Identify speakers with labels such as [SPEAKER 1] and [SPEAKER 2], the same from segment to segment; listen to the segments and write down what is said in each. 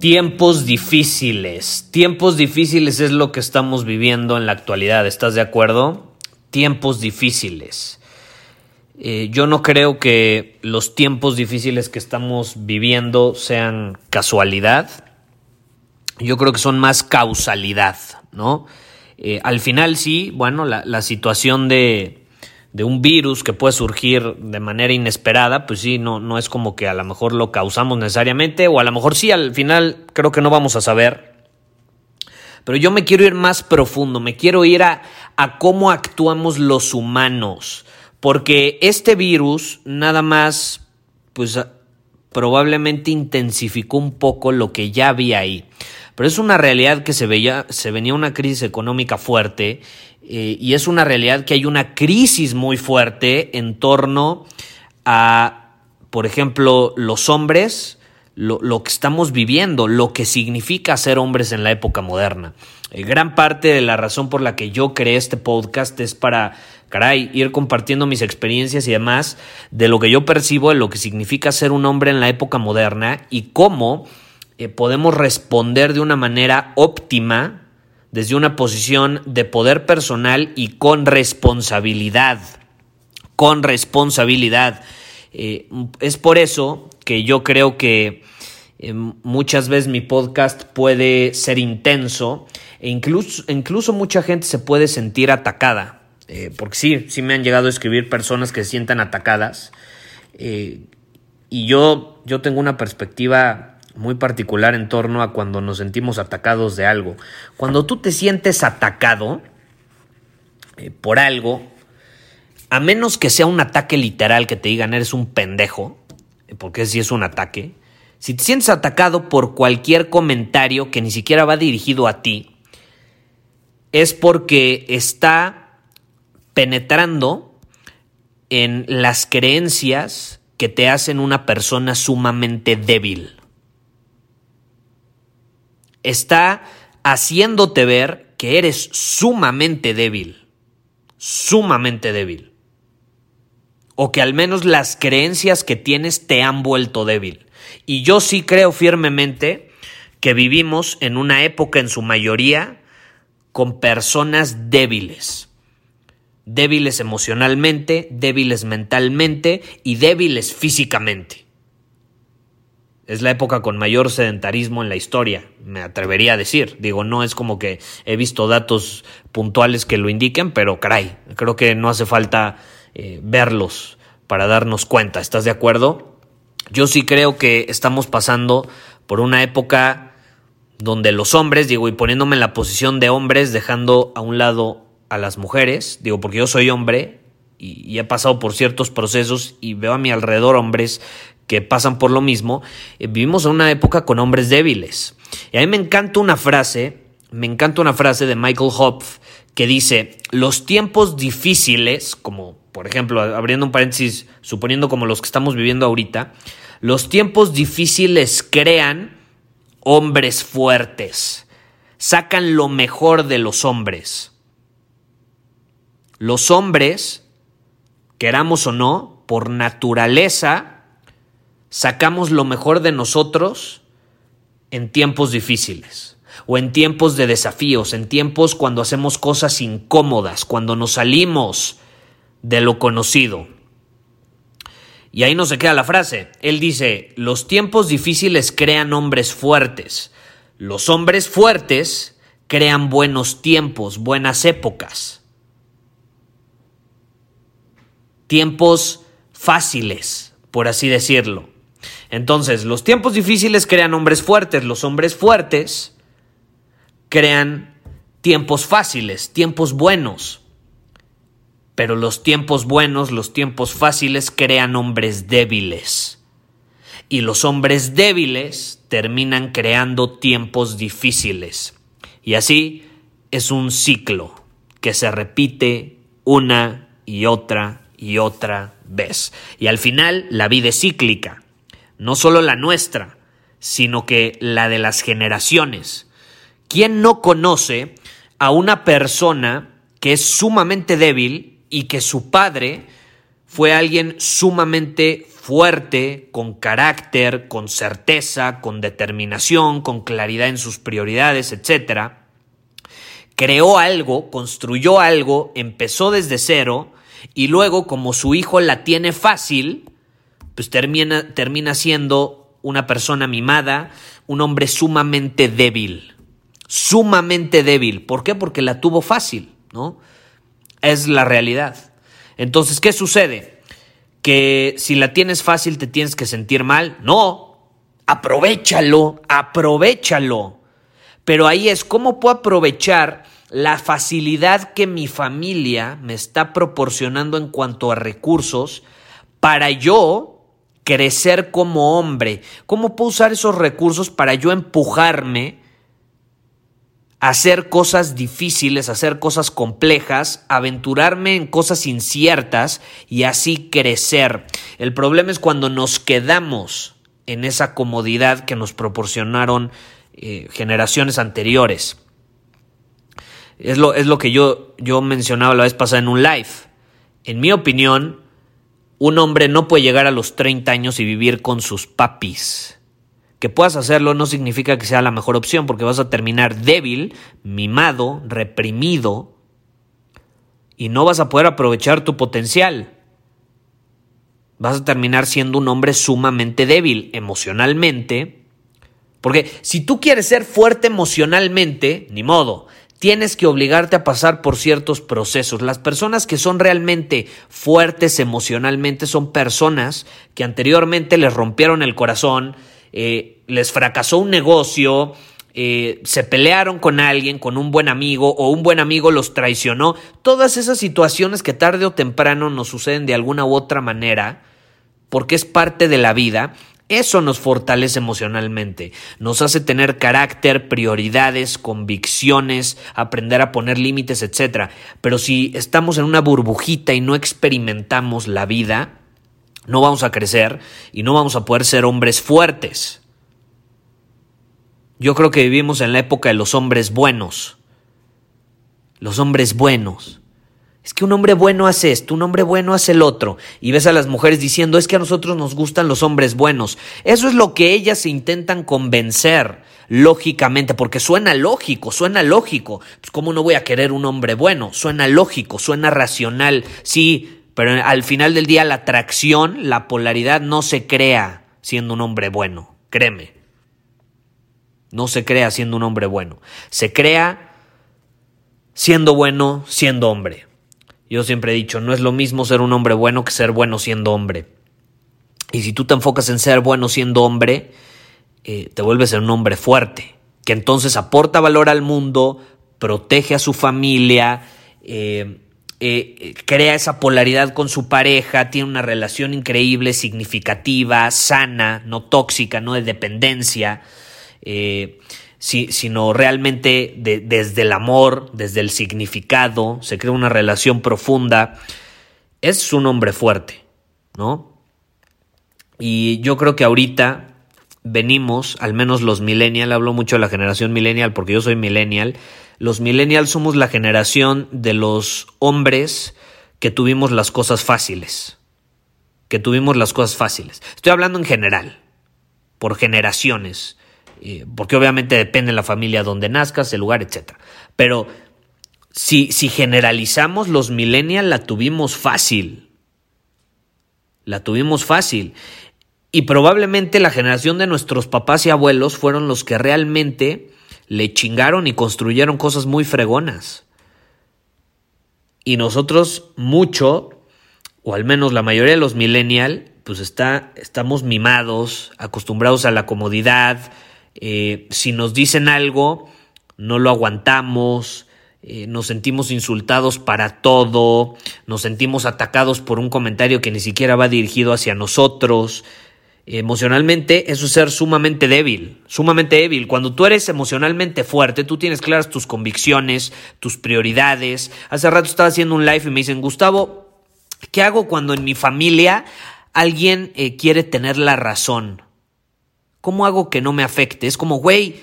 [SPEAKER 1] Tiempos difíciles. Tiempos difíciles es lo que estamos viviendo en la actualidad, ¿estás de acuerdo? Tiempos difíciles. Eh, yo no creo que los tiempos difíciles que estamos viviendo sean casualidad. Yo creo que son más causalidad, ¿no? Eh, al final sí, bueno, la situación de, de un virus que puede surgir de manera inesperada, pues sí, no, no es como que a lo mejor lo causamos necesariamente, o a lo mejor sí, al final creo que no vamos a saber. Pero yo me quiero ir más profundo, me quiero ir a, a cómo actuamos los humanos, porque este virus nada más, pues probablemente intensificó un poco lo que ya había ahí. Pero es una realidad que se, veía, se venía una crisis económica fuerte eh, y es una realidad que hay una crisis muy fuerte en torno a, por ejemplo, los hombres, lo, que estamos viviendo, lo que significa ser hombres en la época moderna. Eh, gran parte de la razón por la que yo creé este podcast es para, caray, ir compartiendo mis experiencias y demás de lo que yo percibo de lo que significa ser un hombre en la época moderna y cómo eh, podemos responder de una manera óptima desde una posición de poder personal y con responsabilidad. Con responsabilidad. Eh, es por eso que yo creo que eh, muchas veces mi podcast puede ser intenso e incluso, incluso mucha gente se puede sentir atacada. Eh, porque sí, sí me han llegado a escribir personas que se sientan atacadas. y yo, yo tengo una perspectiva muy particular en torno a cuando nos sentimos atacados de algo. Cuando tú te sientes atacado eh, por algo, a menos que sea un ataque literal que te digan eres un pendejo, eh, porque si es un ataque, si te sientes atacado por cualquier comentario que ni siquiera va dirigido a ti, es porque está penetrando en las creencias que te hacen una persona sumamente débil está haciéndote ver que eres sumamente débil, sumamente débil. O que al menos las creencias que tienes te han vuelto débil. Y yo sí creo firmemente que vivimos en una época en su mayoría con personas débiles. Débiles emocionalmente, débiles mentalmente y débiles físicamente. Es la época con mayor sedentarismo en la historia, me atrevería a decir. Digo, no es como que he visto datos puntuales que lo indiquen, pero caray, creo que no hace falta eh, verlos para darnos cuenta. ¿Estás de acuerdo? Yo sí creo que estamos pasando por una época donde los hombres, digo, y poniéndome en la posición de hombres, dejando a un lado a las mujeres, digo, porque yo soy hombre y, y he pasado por ciertos procesos y veo a mi alrededor hombres que pasan por lo mismo, eh, vivimos en una época con hombres débiles. Y a mí me encanta una frase, me encanta una frase de Michael Hopf que dice, los tiempos difíciles, como por ejemplo, abriendo un paréntesis, suponiendo como los que estamos viviendo ahorita, los tiempos difíciles crean hombres fuertes, sacan lo mejor de los hombres. Los hombres, queramos o no, por naturaleza, sacamos lo mejor de nosotros en tiempos difíciles o en tiempos de desafíos, en tiempos cuando hacemos cosas incómodas, cuando nos salimos de lo conocido. Y ahí no se queda la frase. Él dice, los tiempos difíciles crean hombres fuertes. Los hombres fuertes crean buenos tiempos, buenas épocas. Tiempos fáciles, por así decirlo. Entonces, los tiempos difíciles crean hombres fuertes, los hombres fuertes crean tiempos fáciles, tiempos buenos. Pero los tiempos buenos, los tiempos fáciles crean hombres débiles. Y los hombres débiles terminan creando tiempos difíciles. Y así es un ciclo que se repite una y otra y otra vez. Y al final la vida es cíclica, no solo la nuestra, sino que la de las generaciones. ¿Quién no conoce a una persona que es sumamente débil y que su padre fue alguien sumamente fuerte, con carácter, con certeza, con determinación, con claridad en sus prioridades, etc. Creó algo, construyó algo, empezó desde cero y luego como su hijo la tiene fácil, pues termina, termina siendo una persona mimada, un hombre sumamente débil sumamente débil. ¿Por qué? Porque la tuvo fácil, ¿no? Es la realidad. Entonces, ¿qué sucede? Que si la tienes fácil te tienes que sentir mal. No, aprovechalo, aprovechalo. Pero ahí es, ¿cómo puedo aprovechar la facilidad que mi familia me está proporcionando en cuanto a recursos para yo crecer como hombre? ¿Cómo puedo usar esos recursos para yo empujarme hacer cosas difíciles, hacer cosas complejas, aventurarme en cosas inciertas y así crecer. El problema es cuando nos quedamos en esa comodidad que nos proporcionaron eh, generaciones anteriores. Es lo, es lo que yo, yo mencionaba la vez pasada en un live. En mi opinión, un hombre no puede llegar a los 30 años y vivir con sus papis. Que puedas hacerlo no significa que sea la mejor opción porque vas a terminar débil, mimado, reprimido y no vas a poder aprovechar tu potencial. Vas a terminar siendo un hombre sumamente débil emocionalmente. Porque si tú quieres ser fuerte emocionalmente, ni modo, tienes que obligarte a pasar por ciertos procesos. Las personas que son realmente fuertes emocionalmente son personas que anteriormente les rompieron el corazón, eh, les fracasó un negocio, eh, se pelearon con alguien, con un buen amigo, o un buen amigo los traicionó. Todas esas situaciones que tarde o temprano nos suceden de alguna u otra manera, porque es parte de la vida, eso nos fortalece emocionalmente, nos hace tener carácter, prioridades, convicciones, aprender a poner límites, etc. Pero si estamos en una burbujita y no experimentamos la vida, no vamos a crecer y no vamos a poder ser hombres fuertes. Yo creo que vivimos en la época de los hombres buenos. Los hombres buenos. Es que un hombre bueno hace esto, un hombre bueno hace el otro. Y ves a las mujeres diciendo, es que a nosotros nos gustan los hombres buenos. Eso es lo que ellas se intentan convencer, lógicamente, porque suena lógico, suena lógico. Pues, ¿Cómo no voy a querer un hombre bueno? Suena lógico, suena racional. Sí, pero al final del día la atracción, la polaridad no se crea siendo un hombre bueno, créeme. No se crea siendo un hombre bueno. Se crea siendo bueno siendo hombre. Yo siempre he dicho, no es lo mismo ser un hombre bueno que ser bueno siendo hombre. Y si tú te enfocas en ser bueno siendo hombre, eh, te vuelves un hombre fuerte, que entonces aporta valor al mundo, protege a su familia, eh, eh, crea esa polaridad con su pareja, tiene una relación increíble, significativa, sana, no tóxica, no de dependencia, sino realmente desde el amor, desde el significado, se crea una relación profunda. Es un hombre fuerte, ¿no? Y yo creo que ahorita venimos, al menos los millennial, hablo mucho de la generación millennial porque yo soy millennial, los millennials somos la generación de los hombres que tuvimos las cosas fáciles. Que tuvimos las cosas fáciles. Estoy hablando en general, por generaciones, eh, porque obviamente depende de la familia donde nazcas, el lugar, etc. Pero si, si generalizamos, los millennials la tuvimos fácil. La tuvimos fácil. Y probablemente la generación de nuestros papás y abuelos fueron los que realmente le chingaron y construyeron cosas muy fregonas. Y nosotros mucho, o al menos la mayoría de los millennial, pues está, estamos mimados, acostumbrados a la comodidad. Eh, si nos dicen algo, no lo aguantamos, eh, nos sentimos insultados para todo, nos sentimos atacados por un comentario que ni siquiera va dirigido hacia nosotros. Emocionalmente eso es ser sumamente débil, sumamente débil. Cuando tú eres emocionalmente fuerte, tú tienes claras tus convicciones, tus prioridades. Hace rato estaba haciendo un live y me dicen, Gustavo, ¿qué hago cuando en mi familia alguien eh, quiere tener la razón? ¿Cómo hago que no me afecte? Es como, güey,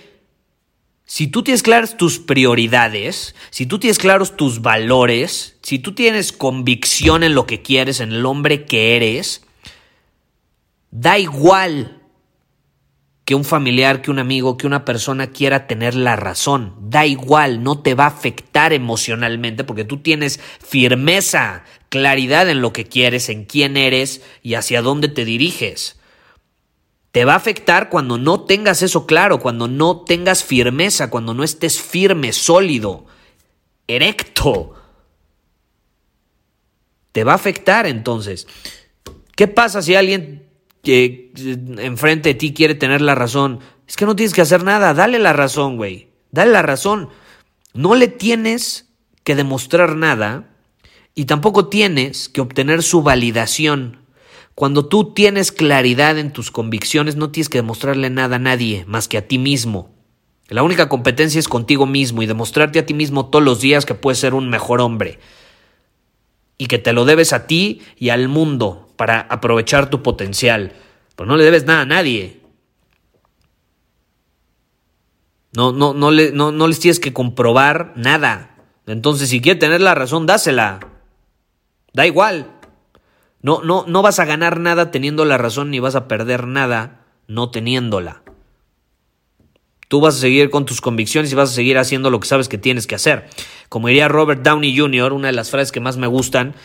[SPEAKER 1] si tú tienes claras tus prioridades, si tú tienes claros tus valores, si tú tienes convicción en lo que quieres, en el hombre que eres, Da igual que un familiar, que un amigo, que una persona quiera tener la razón. Da igual, no te va a afectar emocionalmente porque tú tienes firmeza, claridad en lo que quieres, en quién eres y hacia dónde te diriges. Te va a afectar cuando no tengas eso claro, cuando no tengas firmeza, cuando no estés firme, sólido, erecto. Te va a afectar entonces. ¿Qué pasa si alguien que enfrente de ti quiere tener la razón. Es que no tienes que hacer nada, dale la razón, güey. Dale la razón. No le tienes que demostrar nada y tampoco tienes que obtener su validación. Cuando tú tienes claridad en tus convicciones, no tienes que demostrarle nada a nadie más que a ti mismo. La única competencia es contigo mismo y demostrarte a ti mismo todos los días que puedes ser un mejor hombre y que te lo debes a ti y al mundo para aprovechar tu potencial. Pero no le debes nada a nadie. No, no, no, le, no, no les tienes que comprobar nada. Entonces, si quieres tener la razón, dásela. Da igual. No, no, no vas a ganar nada teniendo la razón ni vas a perder nada no teniéndola. Tú vas a seguir con tus convicciones y vas a seguir haciendo lo que sabes que tienes que hacer. Como diría Robert Downey Jr., una de las frases que más me gustan,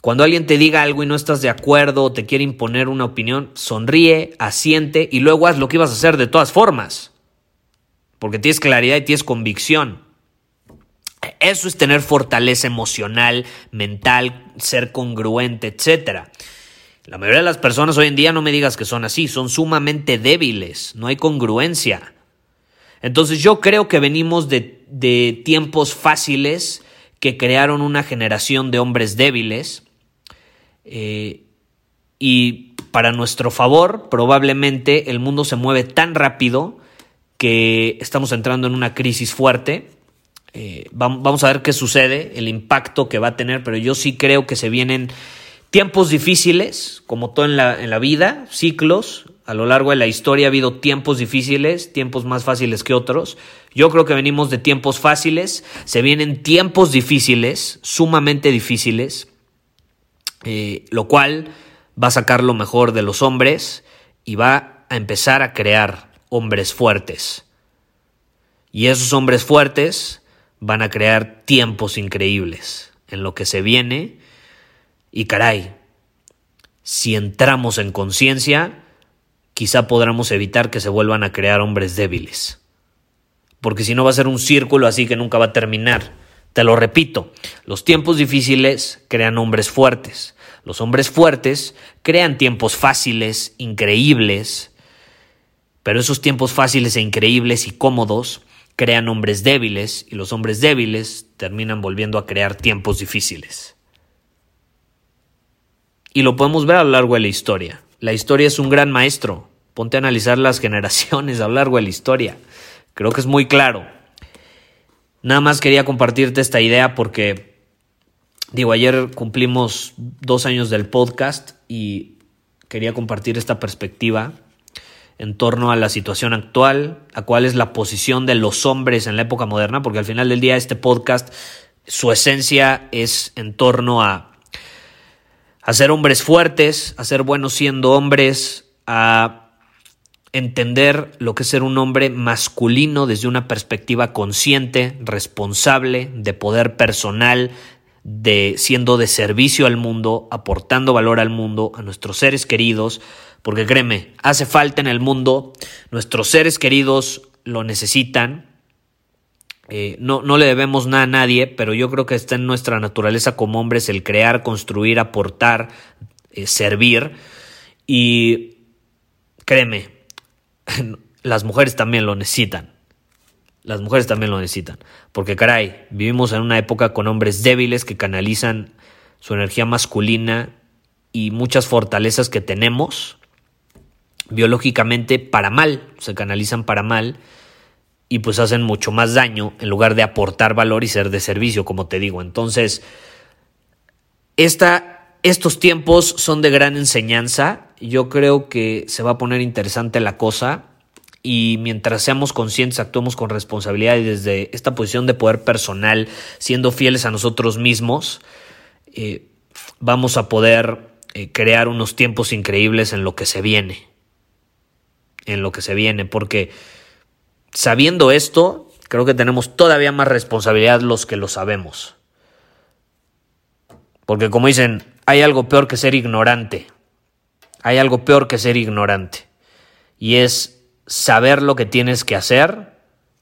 [SPEAKER 1] cuando alguien te diga algo y no estás de acuerdo o te quiere imponer una opinión, sonríe, asiente y luego haz lo que ibas a hacer de todas formas. Porque tienes claridad y tienes convicción. Eso es tener fortaleza emocional, mental, ser congruente, etc. La mayoría de las personas hoy en día no me digas que son así, son sumamente débiles, no hay congruencia. Entonces yo creo que venimos de, tiempos fáciles que crearon una generación de hombres débiles eh, y para nuestro favor, probablemente el mundo se mueve tan rápido que estamos entrando en una crisis fuerte. Eh, vamos a ver qué sucede, el impacto que va a tener, pero yo sí creo que se vienen tiempos difíciles, como todo en la, en la vida, ciclos. A lo largo de la historia ha habido tiempos difíciles, tiempos más fáciles que otros. Yo creo que venimos de tiempos fáciles, se vienen tiempos difíciles, sumamente difíciles. Eh, lo cual va a sacar lo mejor de los hombres y va a empezar a crear hombres fuertes. Y esos hombres fuertes van a crear tiempos increíbles en lo que se viene. Y caray, si entramos en conciencia, quizá podamos evitar que se vuelvan a crear hombres débiles. Porque si no va a ser un círculo así que nunca va a terminar. Te lo repito, los tiempos difíciles crean hombres fuertes. Los hombres fuertes crean tiempos fáciles, increíbles, pero esos tiempos fáciles e increíbles y cómodos crean hombres débiles y los hombres débiles terminan volviendo a crear tiempos difíciles. Y lo podemos ver a lo largo de la historia. La historia es un gran maestro. Ponte a analizar las generaciones a lo largo de la historia. Creo que es muy claro. Nada más quería compartirte esta idea porque, digo, ayer cumplimos dos años del podcast y quería compartir esta perspectiva en torno a la situación actual, a cuál es la posición de los hombres en la época moderna, porque al final del día este podcast, su esencia es en torno a, a ser hombres fuertes, a ser buenos siendo hombres, a entender lo que es ser un hombre masculino desde una perspectiva consciente, responsable, de poder personal, de siendo de servicio al mundo, aportando valor al mundo, a nuestros seres queridos, porque créeme, hace falta en el mundo, nuestros seres queridos lo necesitan. Eh, no, no le debemos nada a nadie, pero yo creo que está en nuestra naturaleza como hombres el crear, construir, aportar, eh, servir. Y créeme, las mujeres también lo necesitan. Las mujeres también lo necesitan. Porque caray, vivimos en una época con hombres débiles que canalizan su energía masculina y muchas fortalezas que tenemos biológicamente para mal, se canalizan para mal y pues hacen mucho más daño en lugar de aportar valor y ser de servicio, como te digo. Entonces, esta, estos tiempos son de gran enseñanza. Yo creo que se va a poner interesante la cosa y mientras seamos conscientes, actuemos con responsabilidad y desde esta posición de poder personal, siendo fieles a nosotros mismos, eh, vamos a poder eh, crear unos tiempos increíbles en lo que se viene. En lo que se viene, porque sabiendo esto, creo que tenemos todavía más responsabilidad los que lo sabemos. Porque como dicen, hay algo peor que ser ignorante. Hay algo peor que ser ignorante. Y es saber lo que tienes que hacer,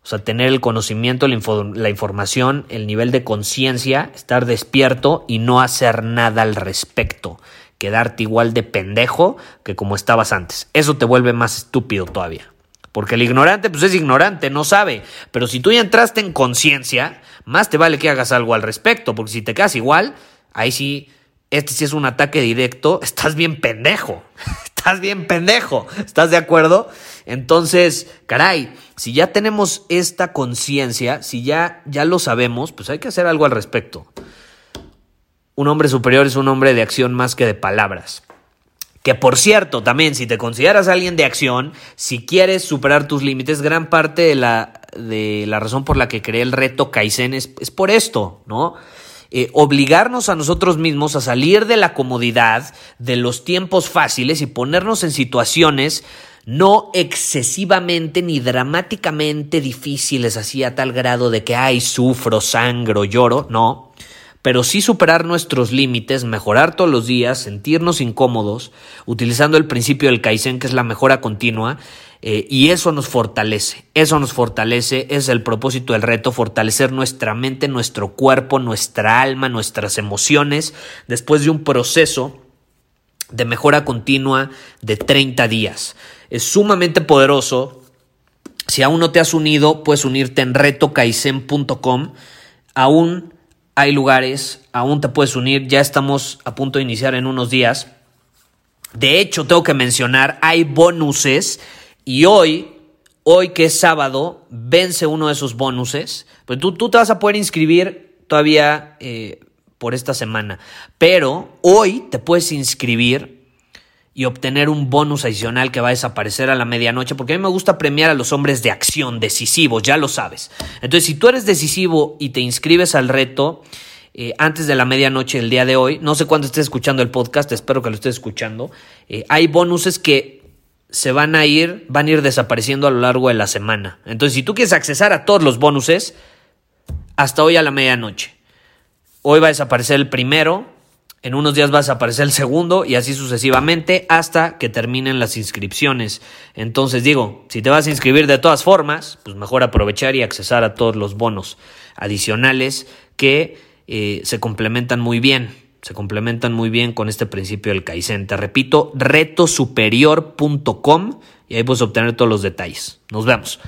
[SPEAKER 1] o sea, tener el conocimiento, la, información, el nivel de conciencia, estar despierto y no hacer nada al respecto. Quedarte igual de pendejo que como estabas antes. Eso te vuelve más estúpido todavía. Porque el ignorante, pues es ignorante, no sabe. Pero si tú ya entraste en conciencia, más te vale que hagas algo al respecto. Porque si te quedas igual, ahí sí, este sí es un ataque directo, estás bien pendejo. Estás bien pendejo. ¿Estás de acuerdo? Entonces, caray, si ya tenemos esta conciencia, si ya, ya lo sabemos, pues hay que hacer algo al respecto. Un hombre superior es un hombre de acción más que de palabras. Que por cierto, también, si te consideras alguien de acción, si quieres superar tus límites, gran parte de la, de la razón por la que creé el reto Kaizen es, es por esto, ¿no? Eh, obligarnos a nosotros mismos a salir de la comodidad, de los tiempos fáciles y ponernos en situaciones no excesivamente ni dramáticamente difíciles, así a tal grado de que, ay, sufro, sangro, lloro, no pero sí superar nuestros límites, mejorar todos los días, sentirnos incómodos, utilizando el principio del Kaizen, que es la mejora continua, eh, y eso nos fortalece, eso nos fortalece, es el propósito del reto, fortalecer nuestra mente, nuestro cuerpo, nuestra alma, nuestras emociones, después de un proceso de mejora continua de 30 días. Es sumamente poderoso. Si aún no te has unido, puedes unirte en retokaizen.com. Aún hay lugares, aún te puedes unir, ya estamos a punto de iniciar en unos días. De hecho, tengo que mencionar, hay bonuses y hoy, hoy que es sábado, vence uno de esos bonuses. Pues tú, tú te vas a poder inscribir todavía eh, por esta semana, pero hoy te puedes inscribir y obtener un bonus adicional que va a desaparecer a la medianoche, porque a mí me gusta premiar a los hombres de acción, decisivos, ya lo sabes. Entonces, si tú eres decisivo y te inscribes al reto eh, antes de la medianoche el día de hoy, no sé cuándo estés escuchando el podcast, espero que lo estés escuchando, eh, hay bonuses que se van a ir, van a ir desapareciendo a lo largo de la semana. Entonces, si tú quieres accesar a todos los bonuses, hasta hoy a la medianoche. Hoy va a desaparecer el primero, en unos días vas a aparecer el segundo y así sucesivamente hasta que terminen las inscripciones. Entonces digo, si te vas a inscribir de todas formas, pues mejor aprovechar y accesar a todos los bonos adicionales que eh, se complementan muy bien. Se complementan muy bien con este principio del Kaizen. Te repito, retosuperior.com y ahí puedes obtener todos los detalles. Nos vemos.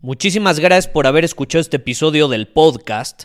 [SPEAKER 1] Muchísimas gracias por haber escuchado este episodio del podcast.